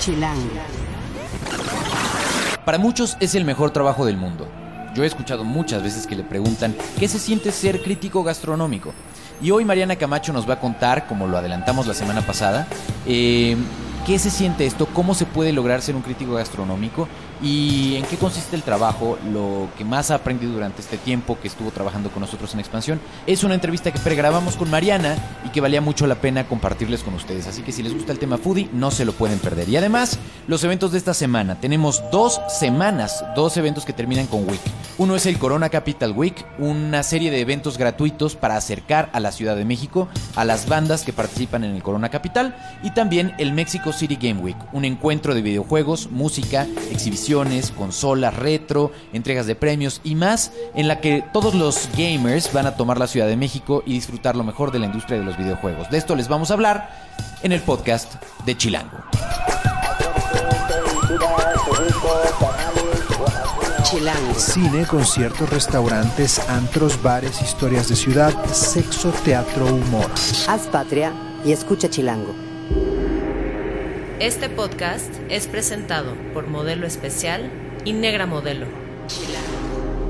Chilango. Para muchos es el mejor trabajo del mundo. Yo he escuchado muchas veces que le preguntan qué se siente ser crítico gastronómico. Y hoy Mariana Camacho nos va a contar, como lo adelantamos la semana pasada, eh, qué se siente esto, cómo se puede lograr ser un crítico gastronómico y en qué consiste el trabajo, lo que más ha aprendido durante este tiempo que estuvo trabajando con nosotros en Expansión. Es una entrevista que pregrabamos con Mariana y que valía mucho la pena compartirles con ustedes. Así que si les gusta el tema foodie, no se lo pueden perder. Y además, los eventos de esta semana. Tenemos dos semanas, dos eventos que terminan con Week. Uno es el Corona Capital Week, una serie de eventos gratuitos para acercar a la Ciudad de México a las bandas que participan en el Corona Capital. Y también el Mexico City Game Week, un encuentro de videojuegos, música, exhibición consolas retro, entregas de premios y más, en la que todos los gamers van a tomar la Ciudad de México y disfrutar lo mejor de la industria de los videojuegos. De esto les vamos a hablar en el podcast de Chilango. Chilango. Cine, conciertos, restaurantes, antros, bares, historias de ciudad, sexo, teatro, humor. Haz patria y escucha Chilango. Este podcast es presentado por Modelo Especial y Negra Modelo.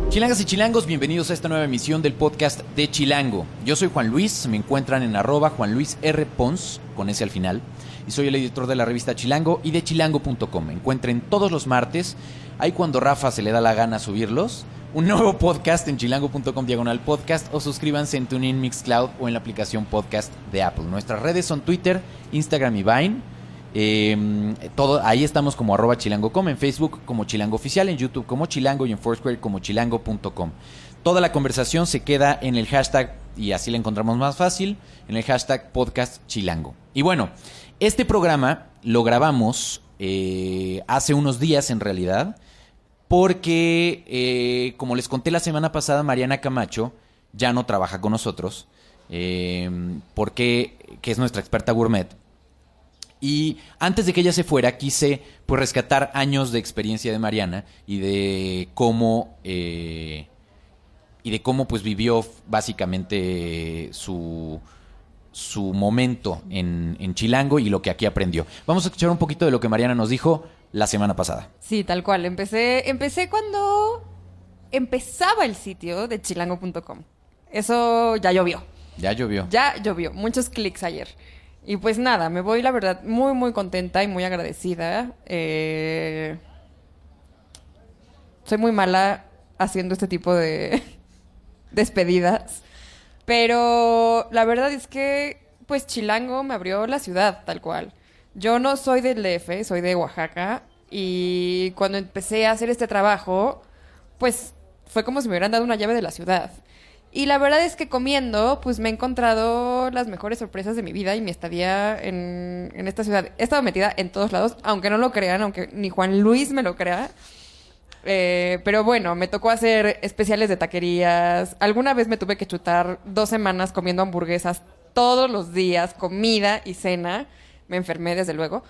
Chilangas y chilangos, bienvenidos a esta nueva emisión del podcast de Chilango. Yo soy Juan Luis, me encuentran en arroba Juan Luis R. Pons, con ese al final, y soy el editor de la revista Chilango y de chilango.com. Me encuentren todos los martes, ahí cuando Rafa se le da la gana subirlos, un nuevo podcast en chilango.com diagonal podcast o suscríbanse en TuneIn Mixcloud o en la aplicación podcast de Apple. Nuestras redes son Twitter, Instagram y Vine. Eh, todo, ahí estamos como arroba chilango.com, en Facebook como chilango oficial, en YouTube como chilango y en Foursquare como chilango.com. Toda la conversación se queda en el hashtag, y así la encontramos más fácil, en el hashtag podcast chilango. Y bueno, este programa lo grabamos eh, hace unos días en realidad, porque eh, como les conté la semana pasada, Mariana Camacho ya no trabaja con nosotros, eh, porque que es nuestra experta gourmet. Y antes de que ella se fuera, quise pues rescatar años de experiencia de Mariana y de cómo eh, y de cómo pues vivió básicamente su su momento en, en Chilango y lo que aquí aprendió. Vamos a escuchar un poquito de lo que Mariana nos dijo la semana pasada. Sí, tal cual. Empecé, empecé cuando empezaba el sitio de chilango.com. Eso ya llovió. Ya llovió. Ya llovió. Muchos clics ayer. Y pues nada, me voy la verdad muy muy contenta y muy agradecida. Eh, soy muy mala haciendo este tipo de despedidas. Pero la verdad es que pues Chilango me abrió la ciudad tal cual. Yo no soy del DF, soy de Oaxaca. Y cuando empecé a hacer este trabajo, pues fue como si me hubieran dado una llave de la ciudad. Y la verdad es que comiendo, pues me he encontrado las mejores sorpresas de mi vida y mi estadía en, esta ciudad. He estado metida en todos lados, aunque no lo crean, aunque ni Juan Luis me lo crea. Eh, pero bueno, me tocó hacer especiales de taquerías. Alguna vez me tuve que chutar dos semanas comiendo hamburguesas todos los días, comida y cena. Me enfermé, desde luego.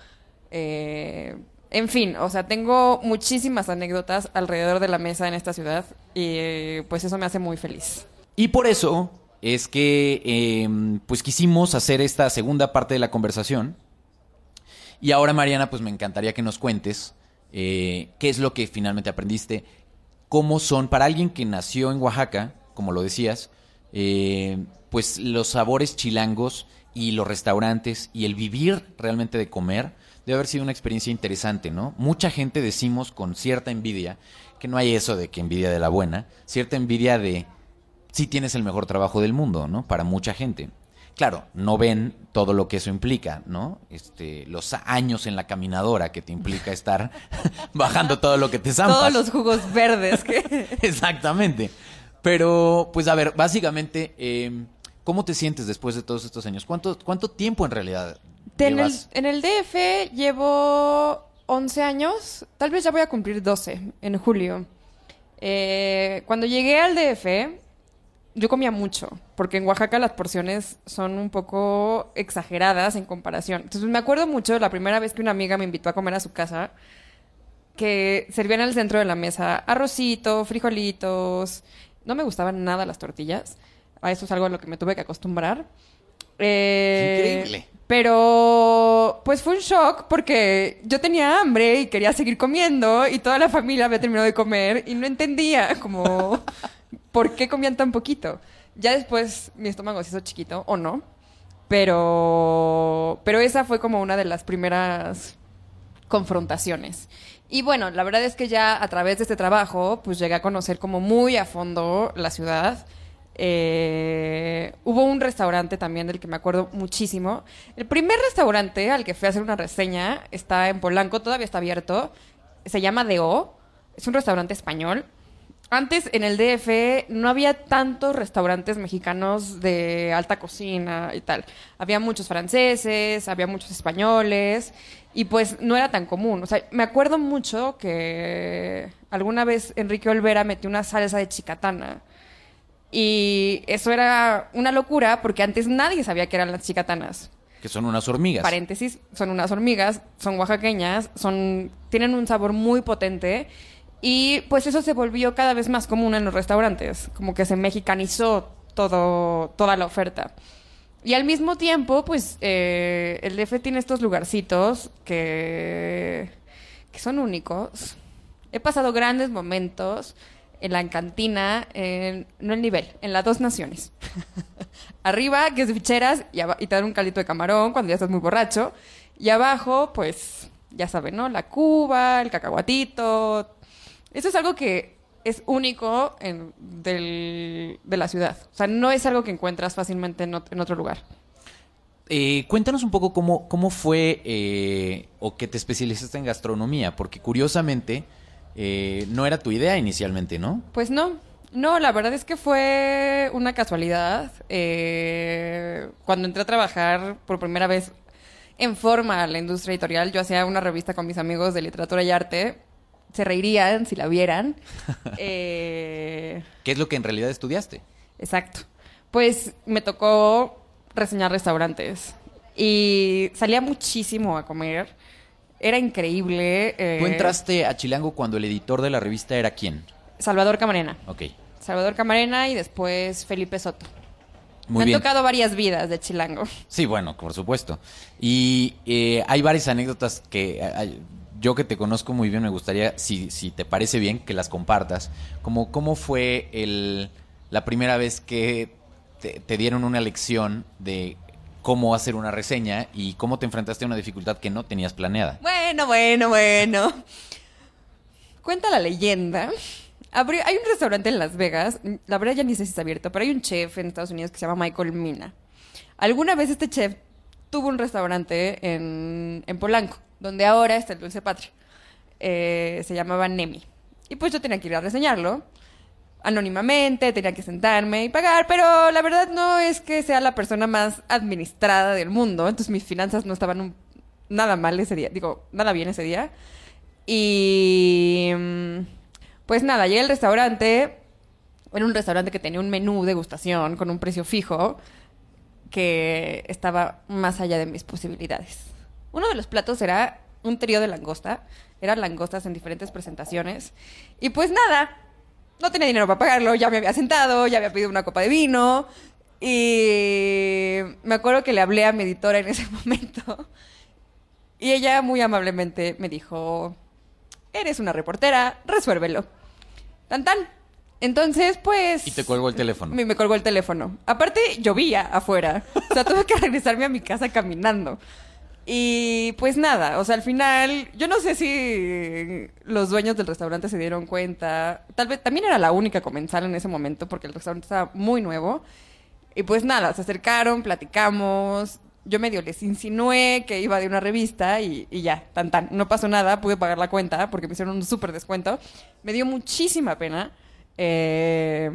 Eh, en fin, o sea, tengo muchísimas anécdotas alrededor de la mesa en esta ciudad y pues eso me hace muy feliz. Y por eso es que eh, pues quisimos hacer esta segunda parte de la conversación. Y ahora, Mariana, pues me encantaría que nos cuentes eh, qué es lo que finalmente aprendiste, cómo son, para alguien que nació en Oaxaca, como lo decías, eh, pues los sabores chilangos y los restaurantes y el vivir realmente de comer debe haber sido una experiencia interesante, ¿no? Mucha gente decimos con cierta envidia, que no hay eso de que envidia de la buena, cierta envidia de sí tienes el mejor trabajo del mundo, ¿no? Para mucha gente. Claro, no ven todo lo que eso implica, ¿no? Este, los años en la caminadora que te implica estar bajando todo lo que te zampas. Todos los jugos verdes que... Exactamente. Pero, pues a ver, básicamente, eh, ¿cómo te sientes después de todos estos años? ¿Cuánto, cuánto tiempo en realidad En el, en el DF llevo 11 años, tal vez ya voy a cumplir 12 en julio. Eh, cuando llegué al DF, yo comía mucho, porque en Oaxaca las porciones son un poco exageradas en comparación. Entonces me acuerdo mucho de la primera vez que una amiga me invitó a comer a su casa, que servían en el centro de la mesa arrocito, frijolitos. No me gustaban nada las tortillas. A eso es algo a lo que me tuve que acostumbrar. Eh, Increíble. Pero pues fue un shock porque yo tenía hambre y quería seguir comiendo y toda la familia había terminado de comer y no entendía como por qué comían tan poquito. Ya después mi estómago se hizo chiquito o no, pero pero esa fue como una de las primeras confrontaciones. Y bueno, la verdad es que ya a través de este trabajo, pues llegué a conocer como muy a fondo la ciudad. Eh, hubo un restaurante también del que me acuerdo muchísimo. El primer restaurante al que fui a hacer una reseña está en Polanco, todavía está abierto. Se llama DO. Es un restaurante español. Antes en el DF no había tantos restaurantes mexicanos de alta cocina y tal. Había muchos franceses, había muchos españoles y pues no era tan común. O sea, me acuerdo mucho que alguna vez Enrique Olvera metió una salsa de chicatana. Y eso era una locura porque antes nadie sabía que eran las chicatanas. Que son unas hormigas. Paréntesis, son unas hormigas, son oaxaqueñas, son, tienen un sabor muy potente. Y pues eso se volvió cada vez más común en los restaurantes, como que se mexicanizó todo, toda la oferta. Y al mismo tiempo, pues eh, el DF tiene estos lugarcitos que, que son únicos. He pasado grandes momentos en la cantina, en, no el nivel, en las dos naciones. Arriba, que es ficheras, y, y te dan un caldito de camarón cuando ya estás muy borracho. Y abajo, pues, ya saben, ¿no? La cuba, el cacahuatito. Eso es algo que es único en, del- de la ciudad. O sea, no es algo que encuentras fácilmente en, ot- en otro lugar. Eh, cuéntanos un poco cómo, cómo fue eh, o que te especializaste en gastronomía, porque curiosamente eh, no era tu idea inicialmente, ¿no? Pues no, no, la verdad es que fue una casualidad. Eh, cuando entré a trabajar por primera vez en forma a la industria editorial, yo hacía una revista con mis amigos de literatura y arte. Se reirían si la vieran. Eh, ¿Qué es lo que en realidad estudiaste? Exacto. Pues me tocó reseñar restaurantes y salía muchísimo a comer. Era increíble. eh, Tú entraste a Chilango cuando el editor de la revista era quién. Salvador Camarena. Ok, Salvador Camarena y después Felipe Soto. muy me bien. han tocado varias vidas de Chilango. Sí, bueno, por supuesto. Y eh, hay varias anécdotas que hay- yo que te conozco muy bien me gustaría, si, si te parece bien, que las compartas. Como cómo fue el, la primera vez que te, dieron una lección de cómo hacer una reseña y cómo te enfrentaste a una dificultad que no tenías planeada. Bueno, bueno, bueno. Cuenta la leyenda. Hay un restaurante en Las Vegas, la verdad ya ni sé si está abierto, pero hay un chef en Estados Unidos que se llama Michael Mina. Alguna vez este chef tuvo un restaurante en, en Polanco, donde ahora está el Dulce Patria. Eh, se llamaba Nemi. Y pues yo tenía que ir a reseñarlo anónimamente, tenía que sentarme y pagar, pero la verdad no es que sea la persona más administrada del mundo, entonces mis finanzas no estaban nada mal ese día, digo, nada bien ese día. Y mm, pues nada, llegué al restaurante, era un restaurante que tenía un menú degustación con un precio fijo que estaba más allá de mis posibilidades. Uno de los platos era un trío de langosta, eran langostas en diferentes presentaciones, y pues nada, no tenía dinero para pagarlo, ya me había sentado, ya había pedido una copa de vino, y me acuerdo que le hablé a mi editora en ese momento, y ella muy amablemente me dijo, eres una reportera, resuélvelo. Tan tan. Entonces, pues... Y te colgó el teléfono. Me, me colgó el teléfono. Aparte, llovía afuera. O sea, tuve que regresarme a mi casa caminando. Y pues nada, o sea, al final, yo no sé si los dueños del restaurante se dieron cuenta. Tal vez también era la única comensal en ese momento porque el restaurante estaba muy nuevo. Y pues nada, se acercaron, platicamos. Yo medio les insinué que iba de una revista y, y ya, tan tan. No pasó nada, pude pagar la cuenta porque me hicieron un súper descuento. Me dio muchísima pena. Eh,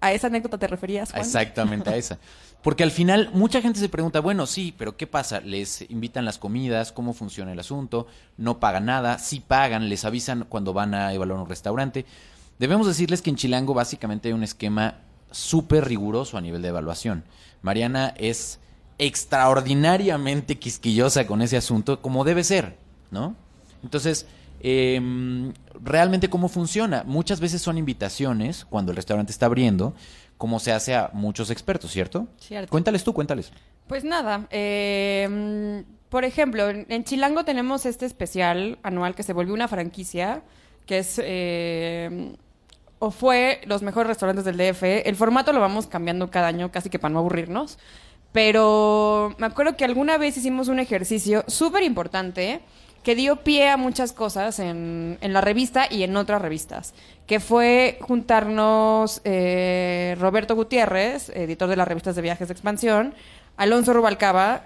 ¿A esa anécdota te referías, Juan? Exactamente a esa. Porque al final mucha gente se pregunta, bueno, sí, pero ¿qué pasa? ¿Les invitan las comidas? ¿Cómo funciona el asunto? ¿No pagan nada? Sí pagan, les avisan cuando van a evaluar un restaurante. Debemos decirles que en Chilango básicamente hay un esquema súper riguroso a nivel de evaluación. Mariana es extraordinariamente quisquillosa con ese asunto, como debe ser, ¿no? Entonces, em, realmente cómo funciona. Muchas veces son invitaciones cuando el restaurante está abriendo, como se hace a muchos expertos, ¿cierto? Cierto. Cuéntales tú, cuéntales. Pues nada, eh, por ejemplo, en, en Chilango tenemos este especial anual que se volvió una franquicia, que es, eh, o fue los mejores restaurantes del DF. El formato lo vamos cambiando cada año, casi que para no aburrirnos. Pero me acuerdo que alguna vez hicimos un ejercicio súper importante que dio pie a muchas cosas en, en la revista y en otras revistas, que fue juntarnos eh, Roberto Gutiérrez, editor de las revistas de viajes de expansión, Alonso Rubalcaba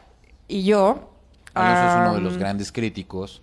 y yo. Alonso es uno de los grandes críticos.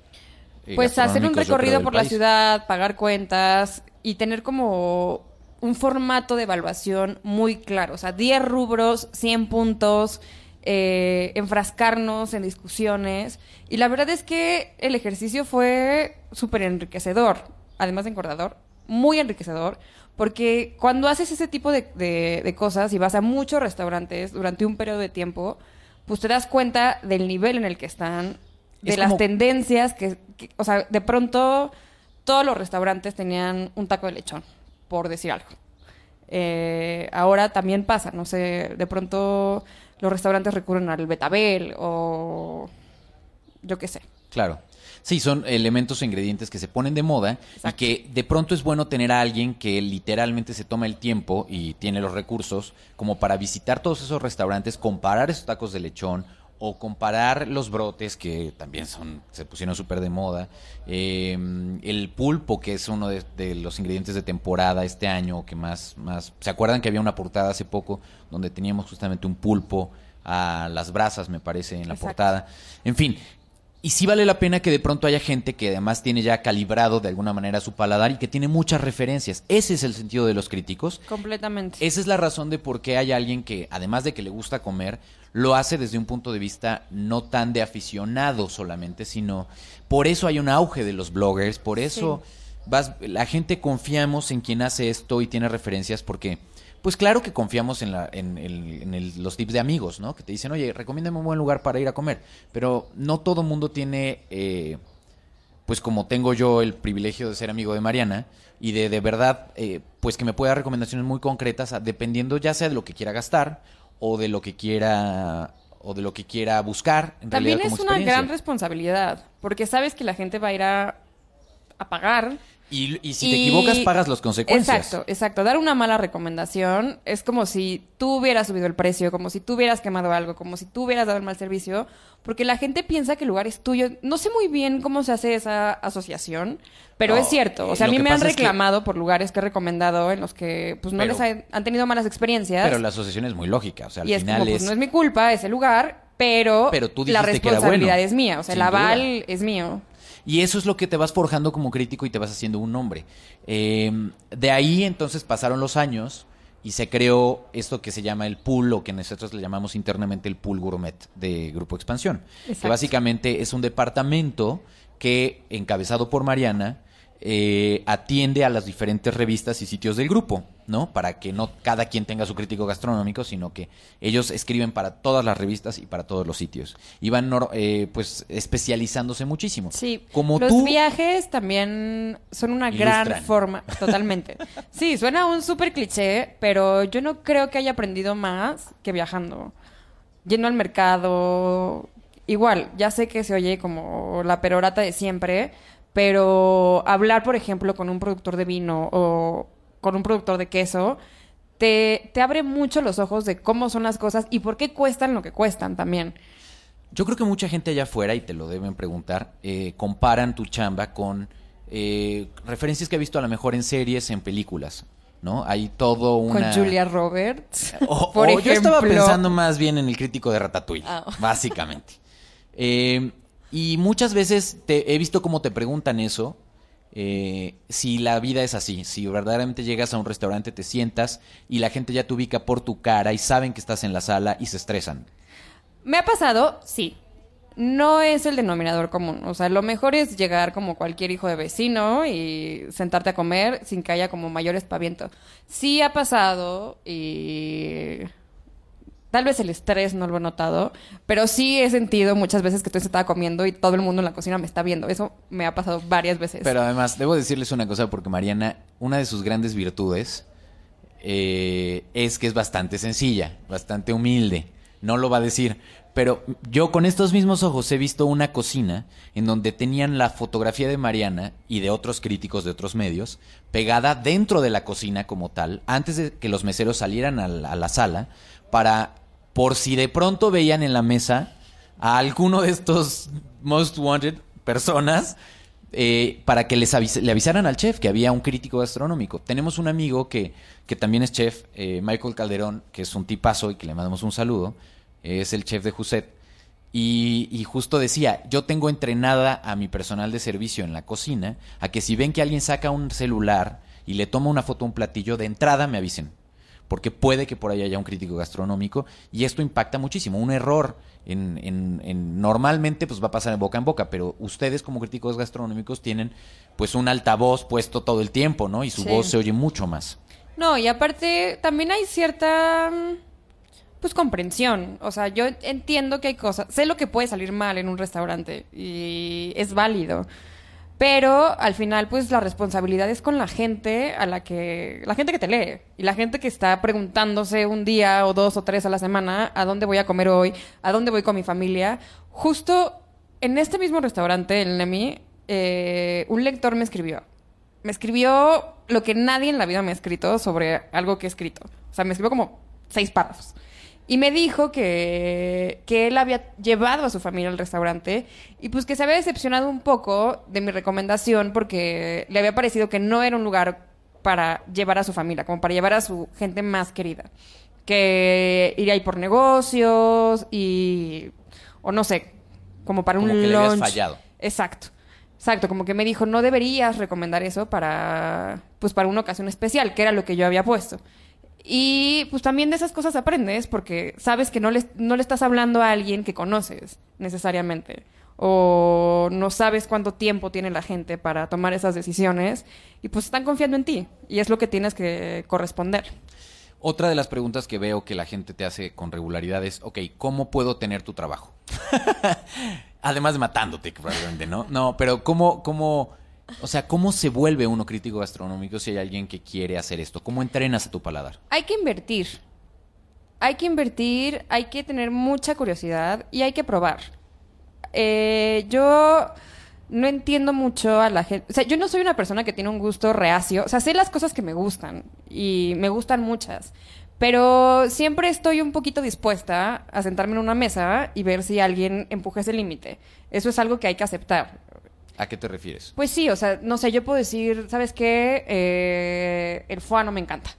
eh, Pues hacer un recorrido por la ciudad, pagar cuentas y tener como un formato de evaluación muy claro. O sea, 10 rubros, 100 puntos, eh, enfrascarnos en discusiones. Y la verdad es que el ejercicio fue súper enriquecedor, además de engordador, muy enriquecedor. Porque cuando haces ese tipo de, de- de cosas y vas a muchos restaurantes durante un periodo de tiempo, pues te das cuenta del nivel en el que están, de Es las como- tendencias que, que- o sea, de pronto todos los restaurantes tenían un taco de lechón, por decir algo. Eh, ahora también pasa, no sé, de pronto los restaurantes recurren al betabel o yo qué sé. Claro. Sí, son elementos o ingredientes que se ponen de moda y que de pronto es bueno tener a alguien que literalmente se toma el tiempo y tiene los recursos como para visitar todos esos restaurantes, comparar esos tacos de lechón o comparar los brotes que también son se pusieron súper de moda, eh, el pulpo que es uno de, de los ingredientes de temporada este año que más más se acuerdan que había una portada hace poco donde teníamos justamente un pulpo a las brasas me parece en la Exacto. portada, en fin y sí vale la pena que de pronto haya gente que además tiene ya calibrado de alguna manera su paladar y que tiene muchas referencias. Ese es el sentido de los críticos. Completamente. Esa es la razón de por qué hay alguien que, además de que le gusta comer, lo hace desde un punto de vista no tan de aficionado solamente, sino por eso hay un auge de los bloggers, por eso vas, la gente confiamos en quien hace esto y tiene referencias porque, pues claro que confiamos en, la, en, el- en el- los tips de amigos, ¿no? Que te dicen, oye, recomiéndame un buen lugar para ir a comer, pero no todo mundo tiene... eh, pues como tengo yo el privilegio de ser amigo de Mariana y de de verdad, eh, pues que me pueda dar recomendaciones muy concretas, a- dependiendo ya sea de lo que quiera gastar o de lo que quiera o de lo que quiera buscar. En También realidad, es una gran responsabilidad, porque sabes que la gente va a ir a, a pagar. Y, y si te Y- equivocas, pagas las consecuencias. Exacto, exacto. Dar una mala recomendación es como si tú hubieras subido el precio, como si tú hubieras quemado algo, como si tú hubieras dado el mal servicio, porque la gente piensa que el lugar es tuyo. No sé muy bien cómo se hace esa asociación, pero No, es cierto. O sea, a mí me han es que- reclamado por lugares que he recomendado en los que pues no Pero- les ha- han tenido malas experiencias. Pero la asociación es muy lógica. O sea, al y es final como, pues es. no es mi culpa ese lugar, pero, Pero tú la dijiste que era responsabilidad bueno. es mía. O sea, el aval duda. es mío. Y eso es lo que te vas forjando como crítico y te vas haciendo un nombre. Eh, de ahí entonces pasaron los años y se creó esto que se llama el pool o que nosotros le llamamos internamente el pool gourmet de Grupo Expansión. Que Exacto. básicamente es un departamento que, encabezado por Mariana, eh, atiende a las diferentes revistas y sitios del grupo, ¿no? Para que no cada quien tenga su crítico gastronómico, sino que ellos escriben para todas las revistas y para todos los sitios. Y van, eh, pues, especializándose muchísimo. Sí, Como los tú, viajes también son una Ilustran. gran forma, totalmente. Sí, suena un súper cliché, pero yo no creo que haya aprendido más que viajando. Yendo al mercado, igual, ya sé que se oye como la perorata de siempre, pero hablar, por ejemplo, con un productor de vino o con un productor de queso, te, te abre mucho los ojos de cómo son las cosas y por qué cuestan lo que cuestan también. Yo creo que mucha gente allá afuera, y te lo deben preguntar, eh, comparan tu chamba con eh, referencias que he visto a lo mejor en series, en películas, ¿no? Hay todo una... Con Julia Roberts. O, por o yo estaba ejemplo. pensando más bien en el crítico de Ratatouille, Ah. básicamente. Eh, y muchas veces te, he visto cómo te preguntan eso, eh, si la vida es así, si verdaderamente llegas a un restaurante, te sientas y la gente ya te ubica por tu cara y saben que estás en la sala y se estresan. Me ha pasado, sí. No es el denominador común. O sea, lo mejor es llegar como cualquier hijo de vecino y sentarte a comer sin que haya como mayor espaviento. Sí ha pasado y tal vez el estrés no lo he notado, pero sí he sentido muchas veces que estoy sentada comiendo y todo el mundo en la cocina me está viendo. Eso me ha pasado varias veces. Pero además, debo decirles una cosa, porque Mariana, una de sus grandes virtudes eh, es que es bastante sencilla, bastante humilde. No lo va a decir. Pero yo con estos mismos ojos he visto una cocina en donde tenían la fotografía de Mariana y de otros críticos de otros medios pegada dentro de la cocina como tal, antes de que los meseros salieran a la, sala, para, por si de pronto veían en la mesa a alguno de estos most wanted personas, eh, para que les le avisaran al chef que había un crítico gastronómico. Tenemos un amigo que, que también es chef, eh, Michael Calderón, que es un tipazo y que le mandamos un saludo. Es el chef de Juset. Y, y justo decía, yo tengo entrenada a mi personal de servicio en la cocina a que si ven que alguien saca un celular y le toma una foto a un platillo, de entrada me avisen. Porque puede que por ahí haya un crítico gastronómico y esto impacta muchísimo. Un error en, en- en- normalmente pues va a pasar de boca en boca, pero ustedes como críticos gastronómicos tienen pues un altavoz puesto todo el tiempo, ¿no? Y su Sí. voz se oye mucho más. No, y aparte también hay cierta pues comprensión. O sea, yo entiendo que hay cosas, sé lo que puede salir mal en un restaurante y es válido. Pero al final, pues la responsabilidad es con la gente a la que. la gente que te lee. Y la gente que está preguntándose un día o dos o tres a la semana a dónde voy a comer hoy, a dónde voy con mi familia. Justo en este mismo restaurante, el Nemi, eh, un lector me escribió. Me escribió lo que nadie en la vida me ha escrito sobre algo que he escrito. O sea, me escribió como seis párrafos. Y me dijo que, que él había llevado a su familia al restaurante y pues que se había decepcionado un poco de mi recomendación porque le había parecido que no era un lugar para llevar a su familia, como para llevar a su gente más querida. Que iría ahí por negocios y... o no sé, como para Como un que le fallado. Exacto. Exacto, como que me dijo, no deberías recomendar eso para, pues para una ocasión especial, que era lo que yo había puesto. Y pues también de esas cosas aprendes porque sabes que no le, no le estás hablando a alguien que conoces necesariamente. O no sabes cuánto tiempo tiene la gente para tomar esas decisiones y pues están confiando en ti y es lo que tienes que corresponder. Otra de las preguntas que veo que la gente te hace con regularidad es, ok, ¿cómo puedo tener tu trabajo? Además de matándote, probablemente, ¿no? No, pero ¿cómo, cómo, o sea, cómo se vuelve uno crítico gastronómico si hay alguien que quiere hacer esto? ¿Cómo entrenas a tu paladar? Hay que invertir. Hay que invertir, hay que tener mucha curiosidad y hay que probar. Eh, yo no entiendo mucho a la gente. O sea, yo no soy una persona que tiene un gusto reacio. O sea, sé las cosas que me gustan y me gustan muchas. Pero siempre estoy un poquito dispuesta a sentarme en una mesa y ver si alguien empuja ese límite. Eso es algo que hay que aceptar. ¿A qué te refieres? Pues sí, o sea, no sé, yo puedo decir, ¿sabes qué? Eh, el foie no me encanta.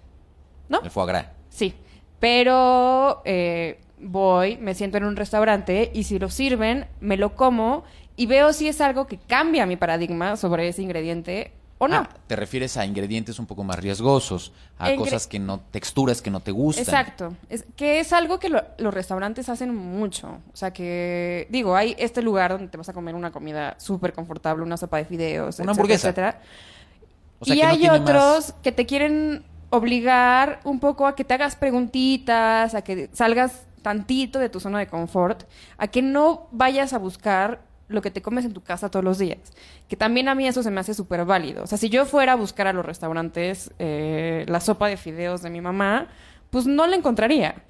¿No? El foie gras. Sí, pero eh, voy, me siento en un restaurante y si lo sirven, me lo como y veo si es algo que cambia mi paradigma sobre ese ingrediente o no. Ah, te refieres a ingredientes un poco más riesgosos, a cosas que no, texturas que no te gustan. Exacto, es, que es algo que lo- los restaurantes hacen mucho. O sea que, digo, hay este lugar donde te vas a comer una comida súper confortable, una sopa de fideos, Una etcétera, hamburguesa. etcétera. O sea, y que hay otros más- que te quieren obligar un poco a que te hagas preguntitas, a que salgas tantito de tu zona de confort, a que no vayas a buscar lo que te comes en tu casa todos los días. Que también a mí eso se me hace súper válido. O sea, si yo fuera a buscar a los restaurantes eh, la sopa de fideos de mi mamá, pues no la encontraría.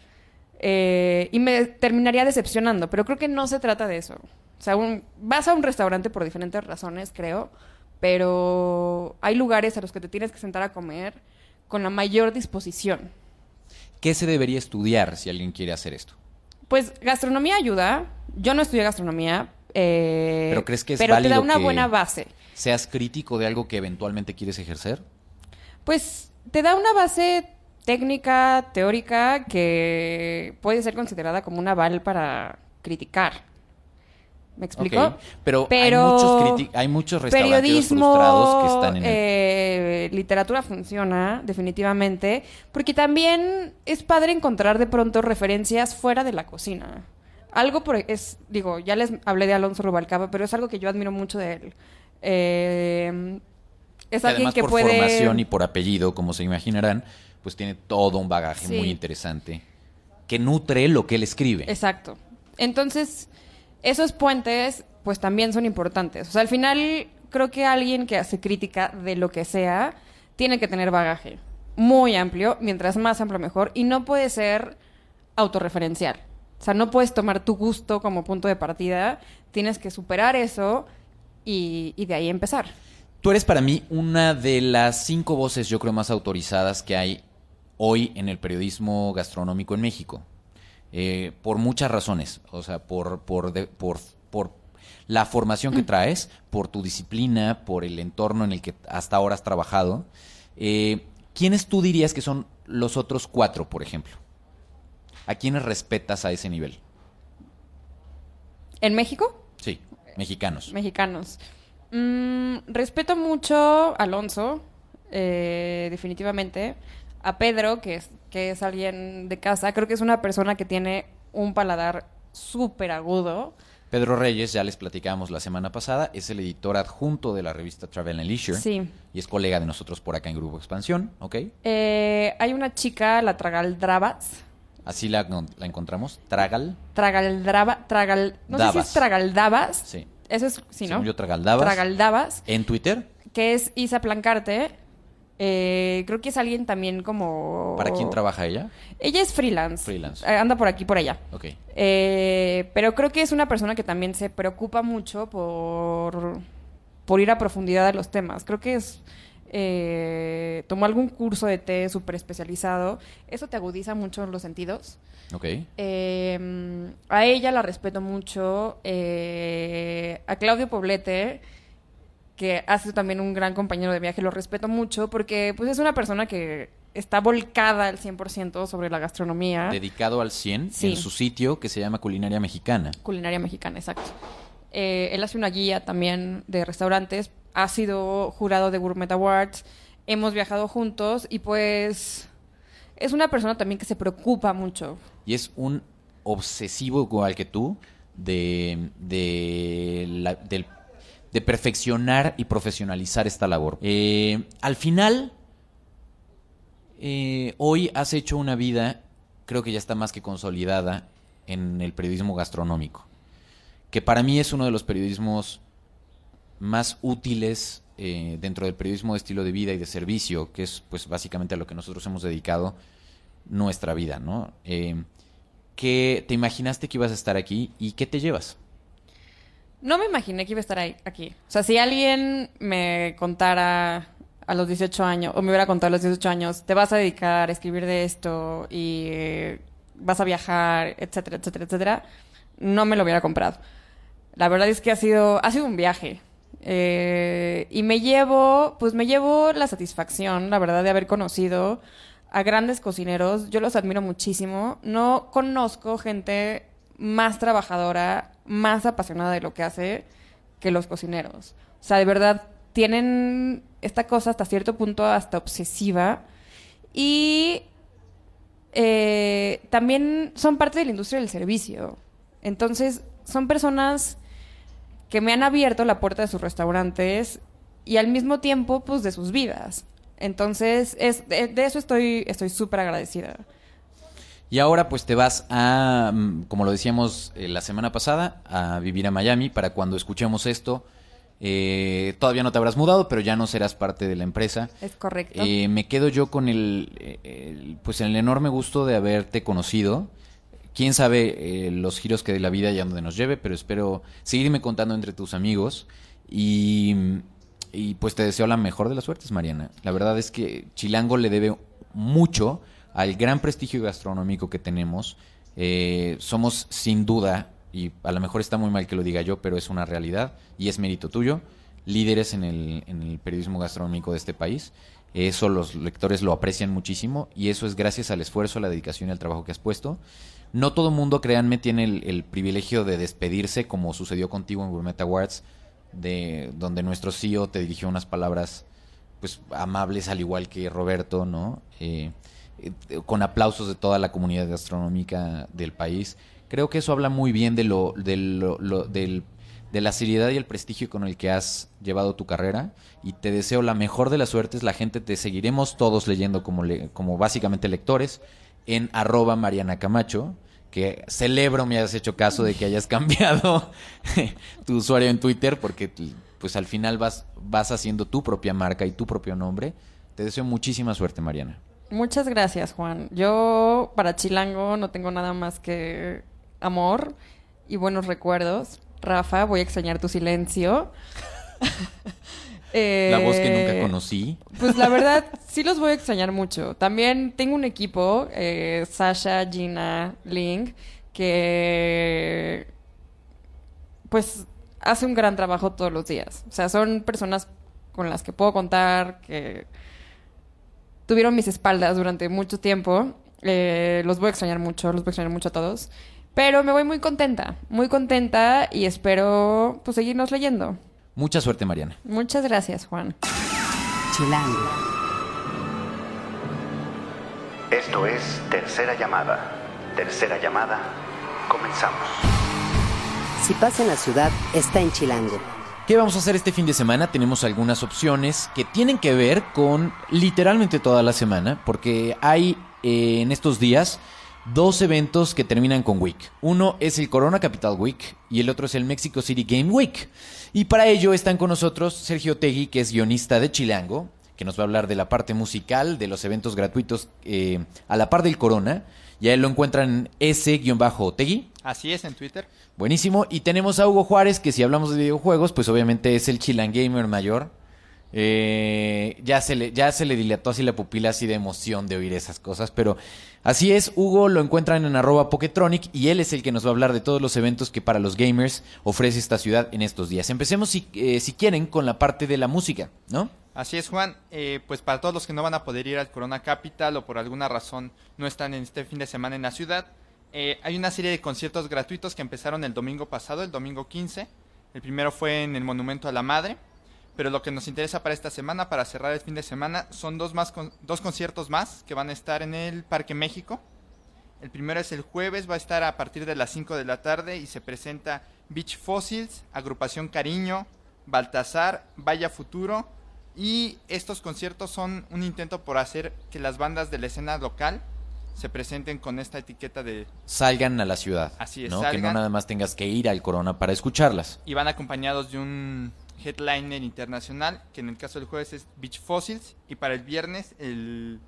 Eh, y me terminaría decepcionando, pero creo que no se trata de eso. O sea, un- vas a un restaurante por diferentes razones, creo, pero hay lugares a los que te tienes que sentar a comer con la mayor disposición. ¿Qué se debería estudiar si alguien quiere hacer esto? Pues gastronomía ayuda. Yo no estudié gastronomía. Eh, ¿Pero crees que es pero te da una que- buena base. ¿Seas crítico de algo que eventualmente quieres ejercer? Pues te da una base técnica, teórica, que puede ser considerada como un aval para criticar. ¿Me explico? Pero, hay muchos, hay muchos periodismo, frustrados que están en el... eh, literatura funciona definitivamente, porque también es padre encontrar de pronto referencias fuera de la cocina. Algo por es, digo, ya les hablé de Alonso Rubalcaba, pero es algo que yo admiro mucho de él. Eh, es alguien además que por puede formación y por apellido, como se imaginarán, pues tiene todo un bagaje Sí. muy interesante que nutre lo que él escribe. Exacto. Entonces, esos puentes, pues también son importantes. O sea, al final, creo que alguien que hace crítica de lo que sea, tiene que tener bagaje muy amplio, mientras más amplio mejor, y no puede ser autorreferencial. O sea, no puedes tomar tu gusto como punto de partida, tienes que superar eso y, y de ahí empezar. Tú eres para mí una de las cinco voces, yo creo, más autorizadas que hay hoy en el periodismo gastronómico en México. Eh, por muchas razones. O sea, por, por, de- por, por la formación que traes, por tu disciplina, por el entorno en el que hasta ahora has trabajado. Eh, ¿Quiénes tú dirías que son los otros cuatro, por ejemplo? ¿A quiénes respetas a ese nivel? ¿En México? Sí, mexicanos. Mexicanos. Mm, respeto mucho a Alonso, eh, definitivamente. A Pedro, que es, que es alguien de casa. Creo que es una persona que tiene un paladar súper agudo. Pedro Reyes, ya les platicábamos la semana pasada, es el editor adjunto de la revista Travel and Leisure. Sí. Y es colega de nosotros por acá en Grupo Expansión, ¿ok? Eh, hay una chica, la Tragaldravas. Así la, la encontramos. Tragal. Tragaldraba, tragal, no sé si es Tragaldavas. Sí. Eso es, sí, ¿no? Según yo, Tragaldavas. Tragaldavas, En Twitter. que es Isa Plancarte. Eh, creo que es alguien también como... ¿Para quién trabaja ella? Ella es freelance. Freelance. Eh, anda por aquí, por allá. Ok. Eh, pero creo que es una persona que también se preocupa mucho por, por ir a profundidad de los temas. Creo que es... eh, tomó algún curso de té súper especializado. Eso te agudiza mucho los sentidos. Ok. Eh, a ella la respeto mucho. eh, a Claudio Poblete, que ha sido también un gran compañero de viaje, lo respeto mucho porque pues es una persona que está volcada al 100% sobre la gastronomía. Dedicado al 100 Sí. en su sitio que se llama Culinaria Mexicana. Culinaria mexicana, exacto. Eh, él hace una guía también de restaurantes, ha sido jurado de Gourmet Awards, hemos viajado juntos y pues es una persona también que se preocupa mucho. Y es un obsesivo igual que tú de, de, la- del- de perfeccionar y profesionalizar esta labor. Eh, al final, eh, hoy has hecho una vida, creo que ya está más que consolidada en el periodismo gastronómico, que para mí es uno de los periodismos más útiles eh, dentro del periodismo de estilo de vida y de servicio, que es pues básicamente a lo que nosotros hemos dedicado nuestra vida, ¿no? Eh, ¿Qué te imaginaste que ibas a estar aquí y qué te llevas? No me imaginé que iba a estar ahí, aquí. O sea, si alguien me contara a los 18 años, o me hubiera contado a los 18 años, te vas a dedicar a escribir de esto y eh, vas a viajar, etcétera, etcétera, etcétera, no me lo hubiera comprado. La verdad es que ha sido, ha sido un viaje. Eh, y me llevo, pues me llevo la satisfacción, la verdad, de haber conocido a grandes cocineros. Yo los admiro muchísimo. No conozco gente más trabajadora, más apasionada de lo que hace que los cocineros. O sea, de verdad, tienen esta cosa hasta cierto punto hasta obsesiva. Y eh, también son parte de la industria del servicio. Entonces, son personas que me han abierto la puerta de sus restaurantes y al mismo tiempo, pues, de sus vidas. Entonces, es, de, de eso estoy estoy súper agradecida. Y ahora pues te vas a, mm, como lo decíamos eh, la semana pasada, a vivir a Miami para cuando escuchemos esto. eh, todavía no te habrás mudado, pero ya no serás parte de la empresa. Es correcto. Eh, me quedo yo con el, eh, el, pues el enorme gusto de haberte conocido. Quién sabe eh, los giros que de la vida y a donde nos lleve, pero espero seguirme contando entre tus amigos y, y pues te deseo la mejor de las suertes, Mariana. La verdad es que Chilango le debe mucho al gran prestigio gastronómico que tenemos. Eh, somos sin duda, y a lo mejor está muy mal que lo diga yo, pero es una realidad y es mérito tuyo, líderes en el, en el periodismo gastronómico de este país. Eso los lectores lo aprecian muchísimo y eso es gracias al esfuerzo, a la dedicación y al trabajo que has puesto. No todo mundo, créanme, tiene el, privilegio de despedirse como sucedió contigo en Gourmet Awards, de donde nuestro CEO te dirigió unas palabras pues amables al igual que Roberto, ¿no? Eh, eh, con aplausos de toda la comunidad gastronómica del país. Creo que eso habla muy bien de lo, de lo- lo- del- de la seriedad y el prestigio con el que has llevado tu carrera y te deseo la mejor de las suertes. La gente te seguiremos todos leyendo como, le- como básicamente lectores en arroba Mariana Camacho, que celebro me hayas hecho caso de que hayas cambiado tu usuario en Twitter porque pues al final vas, vas haciendo tu propia marca y tu propio nombre. Te deseo muchísima suerte, Mariana. Muchas gracias, Juan. Yo para Chilango no tengo nada más que, amor y buenos recuerdos. Rafa, voy a extrañar tu silencio. La voz que nunca Eh, conocí. Pues la verdad, sí los voy a extrañar mucho. También tengo un equipo, eh, Sasha, Gina, Ling, que pues hace un gran trabajo todos los días. O sea, son personas con las que puedo contar, que tuvieron mis espaldas durante mucho tiempo. Eh, los voy a extrañar mucho, los voy a extrañar mucho a todos. Pero me voy muy contenta, muy contenta y espero pues seguirnos leyendo. Mucha suerte, Mariana. Muchas gracias, Juan. Chilango. Esto es Tercera Llamada. Tercera Llamada, comenzamos. Si pasa en la ciudad, está en Chilango. ¿Qué vamos a hacer este fin de semana? Tenemos algunas opciones que tienen que ver con literalmente toda la semana, porque hay eh, en estos días dos eventos que terminan con Week. Uno es el Corona Capital Week y el otro es el Mexico City Game Week. Y para ello están con nosotros Sergio Tegui, que es guionista de Chilango, que nos va a hablar de la parte musical, de los eventos gratuitos eh, a la par del Corona. Y a él lo encuentran en S-Tegui. Así es, en Twitter. Buenísimo. Y tenemos a Hugo Juárez, que si hablamos de videojuegos, pues obviamente es el Chilan Gamer mayor. Eh, ya, se le, ya se le dilató así la pupila así de emoción de oír esas cosas. Pero así es, Hugo lo encuentran en arroba Poketronic y él es el que nos va a hablar de todos los eventos que para los gamers ofrece esta ciudad en estos días. Empecemos si, eh, si quieren con la parte de la música, ¿no? Así es, Juan. Eh, pues para todos los que no van a poder ir al Corona Capital o por alguna razón no están en este fin de semana en la ciudad, eh, hay una serie de conciertos gratuitos que empezaron el domingo pasado, el domingo 15. El primero fue en el Monumento a la Madre. Pero lo que nos interesa para esta semana, para cerrar el fin de semana, son dos, más con- dos conciertos más que van a estar en el Parque México. El primero es el jueves, va a estar a partir de las 5 de la tarde y se presenta Beach Fossils, Agrupación Cariño, Baltasar, Vaya Futuro. Y estos conciertos son un intento por hacer que las bandas de la escena local se presenten con esta etiqueta de... Salgan a la ciudad. Así es, ¿no? Que no nada más tengas que ir al Corona para escucharlas. Y van acompañados de un headliner internacional, que en el caso del jueves es Beach Fossils. Y para el viernes el,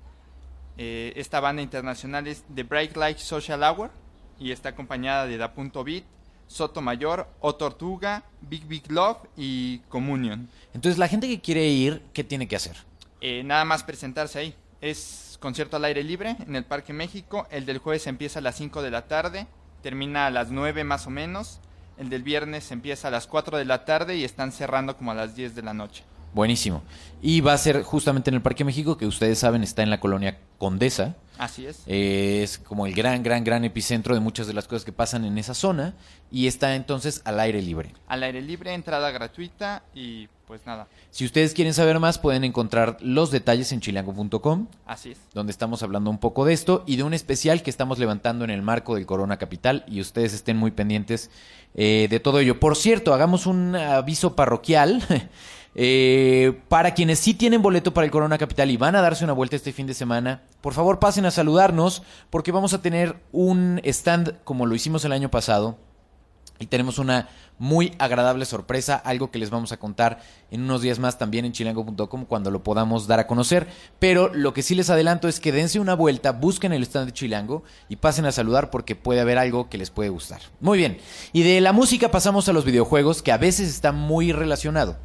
eh, esta banda internacional es The Bright Light Social Hour. Y está acompañada de Da Punto Beat, Soto Mayor, O Tortuga, Big Big Love y Communion. Entonces, la gente que quiere ir, ¿qué tiene que hacer? Eh, nada más presentarse ahí. Es concierto al aire libre en el Parque México. El del jueves empieza a las 5 de la tarde, termina a las 9 más o menos. El del viernes empieza a las 4 de la tarde y están cerrando como a las 10 de la noche. Buenísimo. Y va a ser justamente en el Parque México, que ustedes saben está en la colonia Condesa. Así es. Eh, es como el gran, gran, gran epicentro de muchas de las cosas que pasan en esa zona. Y está entonces al aire libre. Al aire libre, entrada gratuita y pues nada. Si ustedes quieren saber más, pueden encontrar los detalles en chilango.com, Así es. donde estamos hablando un poco de esto y de un especial que estamos levantando en el marco del Corona Capital. Y ustedes estén muy pendientes eh, de todo ello. Por cierto, hagamos un aviso parroquial. Eh, para quienes sí tienen boleto para el Corona Capital y van a darse una vuelta este fin de semana, por favor pasen a saludarnos porque vamos a tener un stand como lo hicimos el año pasado y tenemos una muy agradable sorpresa, algo que les vamos a contar en unos días más también en chilango.com cuando lo podamos dar a conocer. Pero lo que sí les adelanto es que dense una vuelta, busquen el stand de Chilango y pasen a saludar porque puede haber algo que les puede gustar. Muy bien, y de la música pasamos a los videojuegos que a veces está muy relacionado.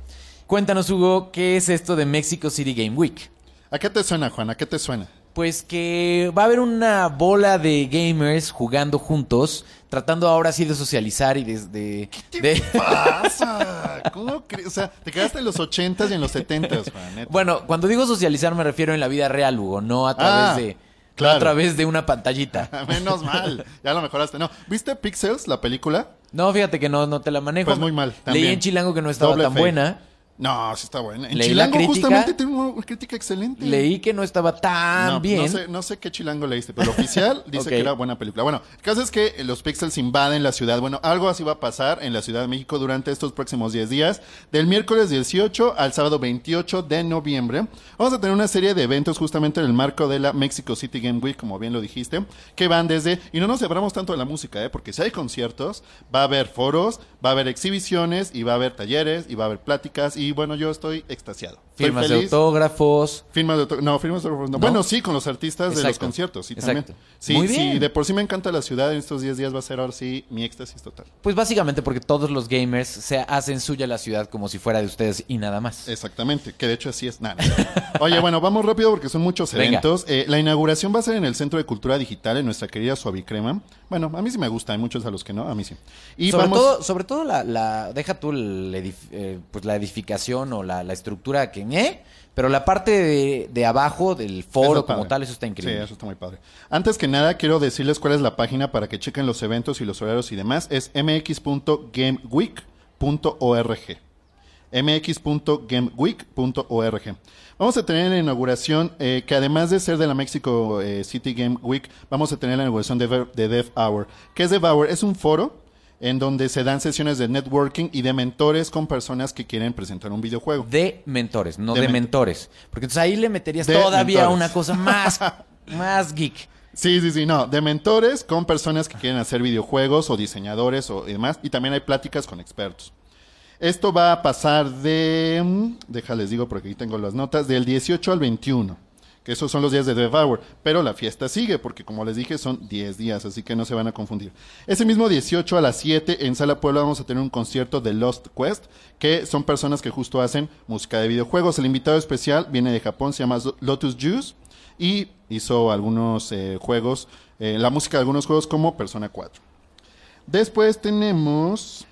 Cuéntanos, Hugo, ¿qué es esto de Mexico City Game Week? ¿A qué te suena, Juan? ¿A qué te suena? Pues que va a haber una bola de gamers jugando juntos, tratando ahora sí de socializar y de... de- de- pasa? ¿Cómo crees? O sea, te quedaste en los 80s y en los 70s, Juan. neta. Bueno, cuando digo socializar me refiero en la vida real, Hugo, no a través Ah, de... no claro. a través de una pantallita. Menos mal. Ya lo mejoraste. No, ¿viste Pixels, la película? No, fíjate que no, no te la manejo. Pues muy mal. Leí también. en Chilango que no estaba Doble tan fail. buena. No, sí está buena. En Leí la Chilango crítica. justamente tiene una crítica excelente. Leí que no estaba tan no, bien. No sé, no sé qué chilango leíste, pero el oficial dice que era buena película. Bueno, el caso es que los Pixels invaden la ciudad. Bueno, algo así va a pasar en la Ciudad de México durante estos próximos 10 días. Del miércoles 18 al sábado 28 de noviembre. Vamos a tener una serie de eventos justamente en el marco de la Mexico City Game Week, como bien lo dijiste, que van desde... Y no nos separamos tanto de la música, ¿eh? porque si hay conciertos, va a haber foros, va a haber exhibiciones, y va a haber talleres, y va a haber pláticas. Y bueno, yo estoy extasiado. Firmas de autógrafos. Firmas de auto- No, firmas de autógrafos no. ¿No? Bueno, sí, con los artistas de los conciertos, sí, Exacto. también. Sí, Muy sí, bien. de por sí me encanta la ciudad, en estos 10 días va a ser ahora sí mi éxtasis total. Pues básicamente porque todos los gamers se hacen suya la ciudad como si fuera de ustedes y nada más. Exactamente, que de hecho así es. Nada. Oye, bueno, vamos rápido porque son muchos eventos. Eh, la inauguración va a ser en el Centro de Cultura Digital, en nuestra querida Suavicrema. Bueno, a mí sí me gusta, hay muchos a los que no, a mí sí. Y sobre, vamos... todo, sobre todo la, la- deja tú el edif- eh, pues la edificación o la, la estructura que ¿eh? pero la parte de, de abajo del foro como padre. tal, eso está increíble. Sí, eso está muy padre. Antes que nada, quiero decirles cuál es la página para que chequen los eventos y los horarios y demás. Es mx.gameweek.org. mx.gameweek.org. Vamos a tener la inauguración, eh, que además de ser de la Mexico eh, City Game Week, vamos a tener la inauguración de, de Dev Hour. ¿Qué es Dev Hour? Es un foro en donde se dan sesiones de networking y de mentores con personas que quieren presentar un videojuego. De mentores, no De de, men- mentores. Porque entonces ahí le meterías De todavía mentores. una cosa más, más geek. Sí, sí, sí, no, de mentores con personas que quieren hacer videojuegos o diseñadores o y demás, y también hay pláticas con expertos. Esto va a pasar de, mm, déjales digo porque aquí tengo las notas, del 18 al 21, que esos son los días de Devour, pero la fiesta sigue porque como les dije son 10 días, así que no se van a confundir. Ese mismo 18 a las 7 en Sala Puebla vamos a tener un concierto de Lost Quest, que son personas que justo hacen música de videojuegos. El invitado especial viene de Japón, se llama Lotus Juice y hizo algunos eh, juegos, eh, la música de algunos juegos como Persona 4. Después tenemos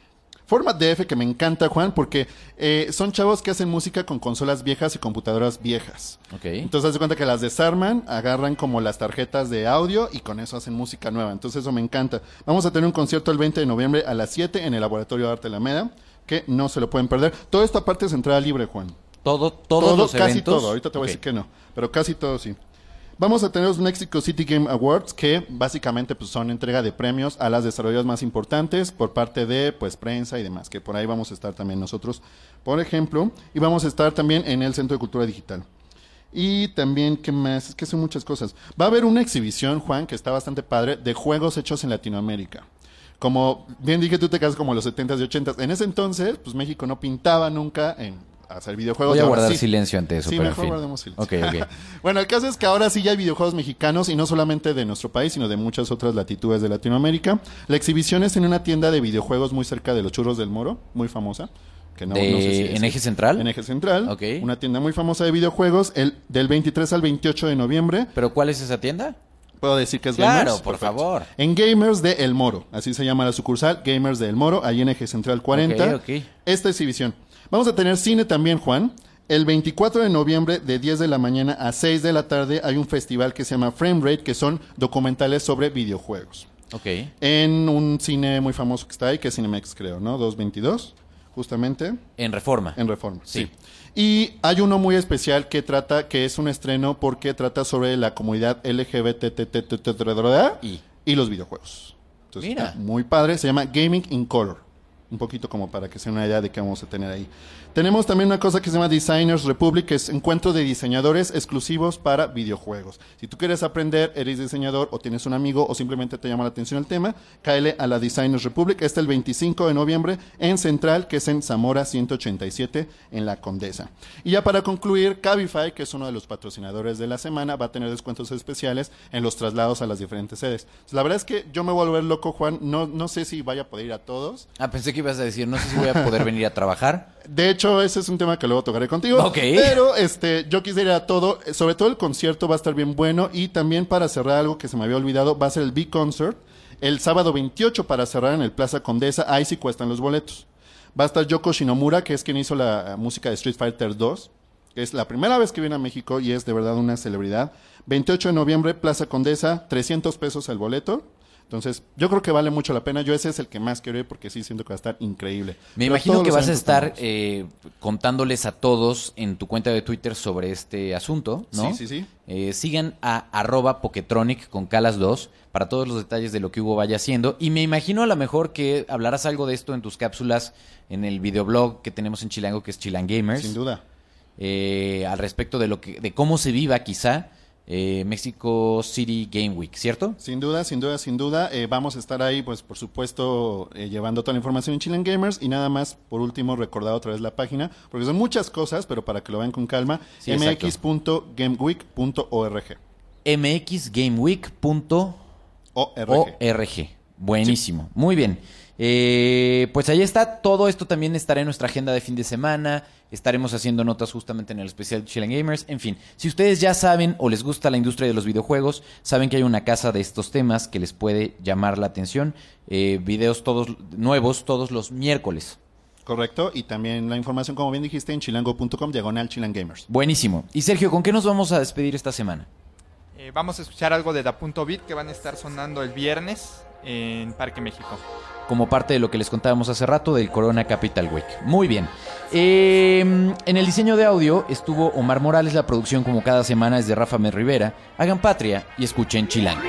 Format DF que me encanta, Juan, porque eh, son chavos que hacen música con consolas viejas y computadoras viejas. Ok. Entonces, haz de cuenta que las desarman, agarran como las tarjetas de audio y con eso hacen música nueva. Entonces, eso me encanta. Vamos a tener un concierto el 20 de noviembre a las 7 en el Laboratorio de Arte Alameda, que no se lo pueden perder. Toda esta parte es entrada libre, Juan. Todo, todos los casi eventos. todo. Ahorita te voy a decir que no, pero casi todo sí. Vamos a tener los Mexico City Game Awards, que básicamente pues, son entrega de premios a las desarrolladoras más importantes por parte de pues prensa y demás, que por ahí vamos a estar también nosotros, por ejemplo, y vamos a estar también en el Centro de Cultura Digital. Y también, ¿qué más? Es que son muchas cosas. Va a haber una exhibición, Juan, que está bastante padre, de juegos hechos en Latinoamérica. Como bien dije, tú te casas como los 70s y 80s. En ese entonces, pues México no pintaba nunca en hacer videojuegos. Voy a guardar sí. silencio ante eso, Sí, pero en mejor fin. guardemos silencio. Ok, ok. bueno, el caso es que ahora sí ya hay videojuegos mexicanos y no solamente de nuestro país, sino de muchas otras latitudes de Latinoamérica. La exhibición es en una tienda de videojuegos muy cerca de los Churros del Moro, muy famosa. Que no, De- no sé si ¿En. Eje Central? En Eje Central. Ok. Una tienda muy famosa de videojuegos, el, del 23 al 28 de noviembre. ¿Pero cuál es esa tienda? Puedo decir que es Claro, Gamers. por favor. En Gamers de El Moro, así se llama la sucursal, Gamers de El Moro, ahí en Eje Central 40. Ok, ok. Esta exhibición. Vamos a tener cine también, Juan. El 24 de noviembre, de 10 de la mañana a 6 de la tarde, hay un festival que se llama Frame Rate, que son documentales sobre videojuegos. Ok. En un cine muy famoso que está ahí, que es Cinemex, creo, ¿no? 222, justamente. En Reforma. En Reforma, sí. Sí. Y hay uno muy especial que trata, que es un estreno porque trata sobre la comunidad LGBT Y. los videojuegos. Entonces, Mira. está muy padre, se llama Gaming in Color. Un poquito como para que se den una idea de qué vamos a tener ahí. Tenemos también una cosa que se llama Designers Republic, que es encuentro de diseñadores exclusivos para videojuegos. Si tú quieres aprender, eres diseñador o tienes un amigo o simplemente te llama la atención el tema, cáele a la Designers Republic. Este el 25 de noviembre en Central, que es en Zamora 187 en La Condesa. Y ya para concluir, Cabify, que es uno de los patrocinadores de la semana, va a tener descuentos especiales en los traslados a las diferentes sedes. La verdad es que yo me voy a volver loco, Juan. No, no sé si vaya a poder ir a todos. Ah, pensé que ibas a decir, no sé si voy a poder venir a trabajar. De hecho, ese es un tema que luego tocaré contigo. Ok. Pero este, yo quisiera ir a todo. Sobre todo el concierto va a estar bien bueno. Y también para cerrar algo que se me había olvidado, va a ser el Big Concert. El sábado 28 para cerrar en el Plaza Condesa. Ahí sí cuestan los boletos. Va a estar Yoko Shinomura, que es quien hizo la eh, música de Street Fighter 2. Que es la primera vez que viene a México y es de verdad una celebridad. 28 de noviembre, Plaza Condesa, 300 pesos el boleto. Entonces, yo creo que vale mucho la pena. Yo ese es el que más quiero ir porque sí siento que va a estar increíble. Me Pero imagino que vas a estar eh, contándoles a todos en tu cuenta de Twitter sobre este asunto, ¿no? Sí, sí, sí. Eh, sigan a arroba Poketronic con Calas 2 para todos los detalles de lo que Hugo vaya haciendo. Y me imagino a lo mejor que hablarás algo de esto en tus cápsulas en el videoblog que tenemos en Chilango, que es Chilang Gamers. Sin duda. eh, al respecto de lo que, de cómo se viva quizá eh, Mexico City Game Week, ¿cierto? Sin duda, sin duda, sin duda. Eh, vamos a estar ahí, pues por supuesto, eh, llevando toda la información en Chilean Gamers. Y nada más, por último, recordar otra vez la página, porque son muchas cosas, pero para que lo vean con calma, Sí, mx.gameweek.org. mxgameweek.org. ORG. Buenísimo. Muy bien. Eh, pues ahí está. Todo esto también estará en nuestra agenda de fin de semana. Estaremos haciendo notas justamente en el especial Chilean Gamers. En fin, si ustedes ya saben o les gusta la industria de los videojuegos, saben que hay una casa de estos temas que les puede llamar la atención. Eh, videos todos nuevos todos los miércoles. Correcto. Y también la información, como bien dijiste, en chilango.com, diagonal Chilan Gamers. Buenísimo. Y Sergio, ¿con qué nos vamos a despedir esta semana? Eh, vamos a escuchar algo de Da Punto Beat que van a estar sonando el viernes en Parque México. Como parte de lo que les contábamos hace rato del Corona Capital Week. Muy bien. Eh, en el diseño de audio estuvo Omar Morales, la producción como cada semana es de Rafa Med Rivera. Hagan patria y escuchen Chilango.